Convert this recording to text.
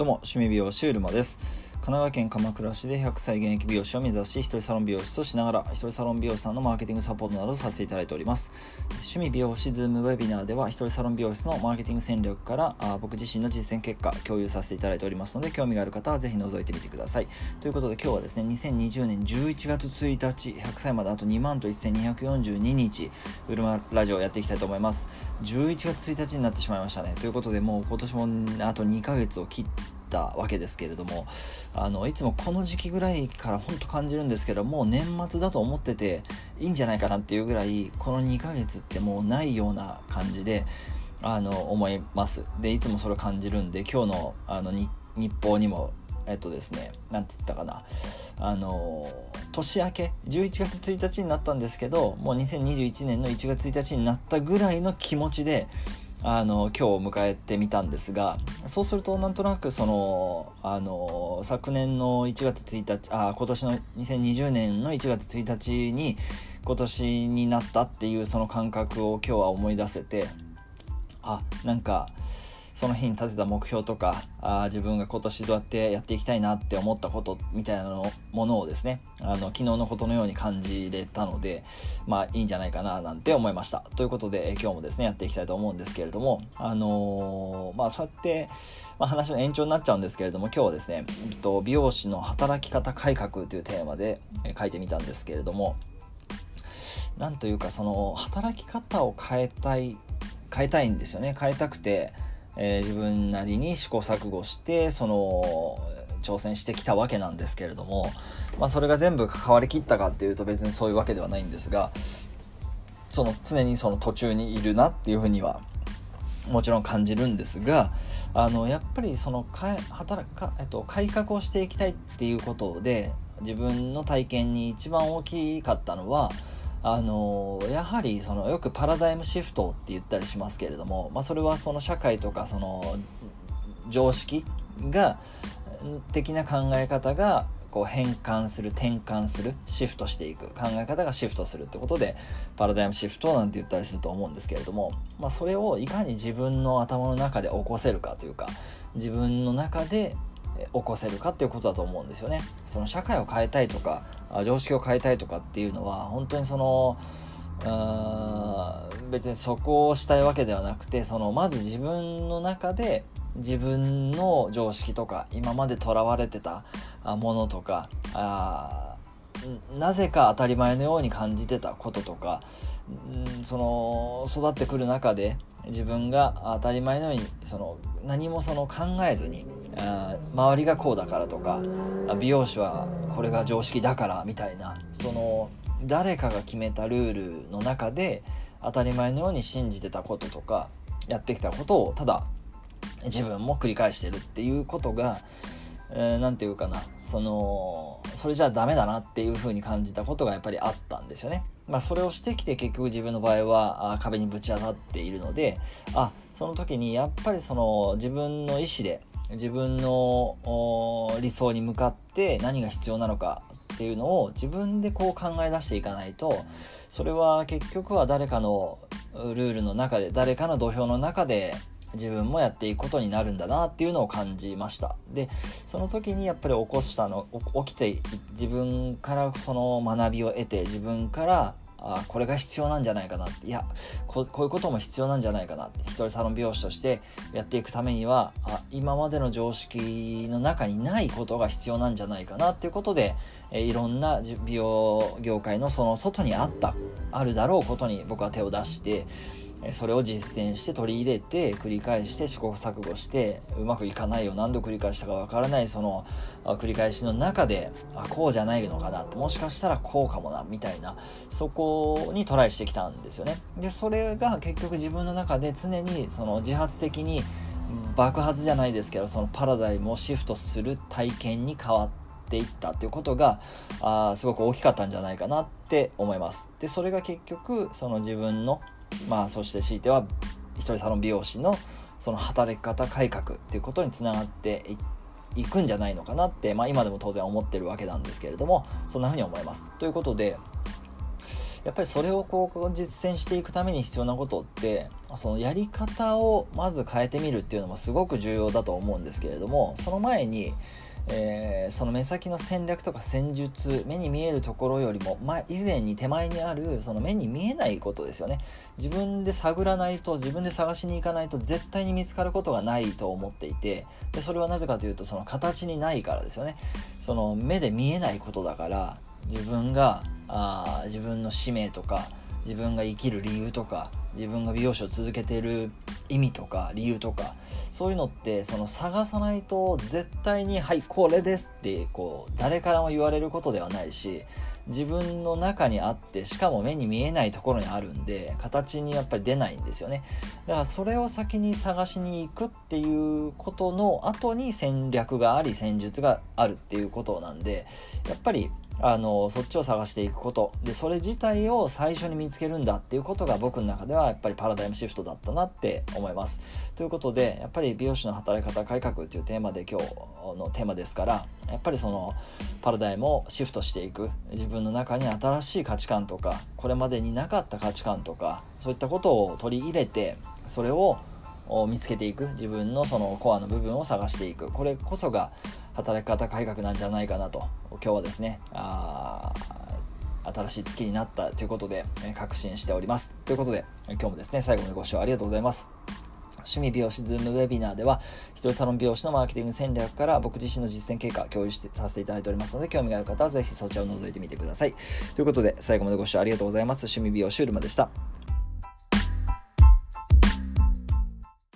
どうも、趣味美容師うるまです。神奈川県鎌倉市で100歳現役美容師を目指し、一人サロン美容師としながら、一人サロン美容師さんのマーケティングサポートなどさせていただいております。趣味美容師ズームウェビナーでは、一人サロン美容師のマーケティング戦略からあ僕自身の実践結果、共有させていただいておりますので、興味がある方はぜひ覗いてみてください。ということで今日はですね、2020年11月1日、100歳まであと2万と1242日、うるまラジオをやっていきたいと思います。11月1日になってしまいましたね。ということで、もう今年もあと2ヶ月を切って、たわけですけれどもあのいつもこの時期ぐらいから本当感じるんですけどもう年末だと思ってていいんじゃないかなっていうぐらいこの2ヶ月ってもうないような感じであの思います。でいつもそれを感じるんで今日のあの日報にもえっとですねなんつったかなあの年明け11月1日になったんですけどもう2021年の1月1日になったぐらいの気持ちであの今日を迎えてみたんですがそうするとなんとなくそのあの昨年の1月1日あ今年の2020年の1月1日に今年になったっていうその感覚を今日は思い出せてあなんかその日に立てた目標とかあ自分が今年どうやってやっていきたいなって思ったことみたいなのものをですねあの昨日のことのように感じれたのでまあいいんじゃないかななんて思いました。ということで今日もですねやっていきたいと思うんですけれどもあのー、まあそうやってまあ、話の延長になっちゃうんですけれども今日はですね、えっと、美容師の働き方改革というテーマで書いてみたんですけれどもなんというかその働き方を変えたい変えたいんですよね。変えたくてえー、自分なりに試行錯誤してその挑戦してきたわけなんですけれども、まあ、それが全部関わりきったかっていうと別にそういうわけではないんですがその常にその途中にいるなっていうふうにはもちろん感じるんですがあのやっぱりそのか働か、えっと、改革をしていきたいっていうことで自分の体験に一番大きかったのはあのやはりそのよくパラダイムシフトって言ったりしますけれども、まあ、それはその社会とかその常識が的な考え方がこう変換する転換するシフトしていく考え方がシフトするってことでパラダイムシフトなんて言ったりすると思うんですけれども、まあ、それをいかに自分の頭の中で起こせるかというか自分の中で起こせるかっていうことだと思うんですよね。その社会を変えたいとか常識を変えたいとかっていうのは本当にその別にそこをしたいわけではなくてそのまず自分の中で自分の常識とか今までとらわれてたものとかあなぜか当たり前のように感じてたこととか、うん、その育ってくる中で自分が当たり前のようにその何もその考えずに周りがこうだからとか美容師はこれが常識だからみたいなその誰かが決めたルールの中で当たり前のように信じてたこととかやってきたことをただ自分も繰り返してるっていうことが何、えー、て言うかなそのそれじゃダメだなっていう風に感じたことがやっぱりあったんですよね。まあ、それをしてきて結局自分の場合はあ壁にぶち当たっているのであその時にやっぱりその自分の意思で自分の理想に向かって何が必要なのかっていうのを自分でこう考え出していかないとそれは結局は誰かのルールの中で誰かの土俵の中で自分もやっていくことになるんだなっていうのを感じました。でその時にやっぱり起こしたの起きて自分からその学びを得て自分からあこれが必要なんじゃないかなって。いやこういうことも必要なんじゃないかなって。一人サロン美容師としてやっていくためにはあ今までの常識の中にないことが必要なんじゃないかなっていうことで、えいろんな美容業界のその外にあったあるだろうことに僕は手を出してそれを実践して取り入れて繰り返して試行錯誤してうまくいかないよ何度繰り返したかわからないその繰り返しの中であこうじゃないのかなもしかしたらこうかもなみたいなそこにトライしてきたんですよね。でそれが結局自分の中で常にその自発的に爆発じゃないですけどそのパラダイムをシフトする体験に変わっていったっていうことがあすごく大きかったんじゃないかなって思います。でそれが結局その自分のまあそして強いては一人サロン美容師のその働き方改革っていうことにつながっていくんじゃないのかなって、まあ、今でも当然思ってるわけなんですけれどもそんなふうに思います。ということでやっぱりそれをこう実践していくために必要なことってそのやり方をまず変えてみるっていうのもすごく重要だと思うんですけれどもその前にえー、その目先の戦略とか戦術目に見えるところよりも、ま、以前に手前にあるその目に見えないことですよね。自分で探らないと自分で探しに行かないと絶対に見つかることがないと思っていてでそれはなぜかというとその形にないからですよね。その目で見えないことだから自分があ自分の使命とか自分が生きる理由とか自分が美容師を続けている意味とか理由とかそういうのってその探さないと絶対に「はいこれです」ってこう誰からも言われることではないし自分の中にあってしかも目に見えないところにあるんで形にやっぱり出ないんですよね。だからそれを先に探しに行くっていうことの後に戦略があり戦術があるっていうことなんでやっぱりあのそっちを探していくこと。でそれ自体を最初に見つけるんだっていうことが僕の中ではやっぱりパラダイムシフトだったなって思います。ということでやっぱり美容師の働き方改革っていうテーマで今日のテーマですからやっぱりそのパラダイムをシフトしていく。自分の中に新しい価値観とかこれまでになかった価値観とかそういったことを取り入れてそれを見つけていく。自分のそのコアの部分を探していく。これこそが働き方改革なんじゃないかなと。今日はですねあ新しい月になったということで、確信しております。ということで今日もですね最後までご視聴ありがとうございます。趣味美容師ズームウェビナーでは一人サロン美容師のマーケティング戦略から僕自身の実践経過共有してさせていただいておりますので興味がある方はぜひそちらを覗いてみてください。ということで最後までご視聴ありがとうございます。趣味美容師うるまでした。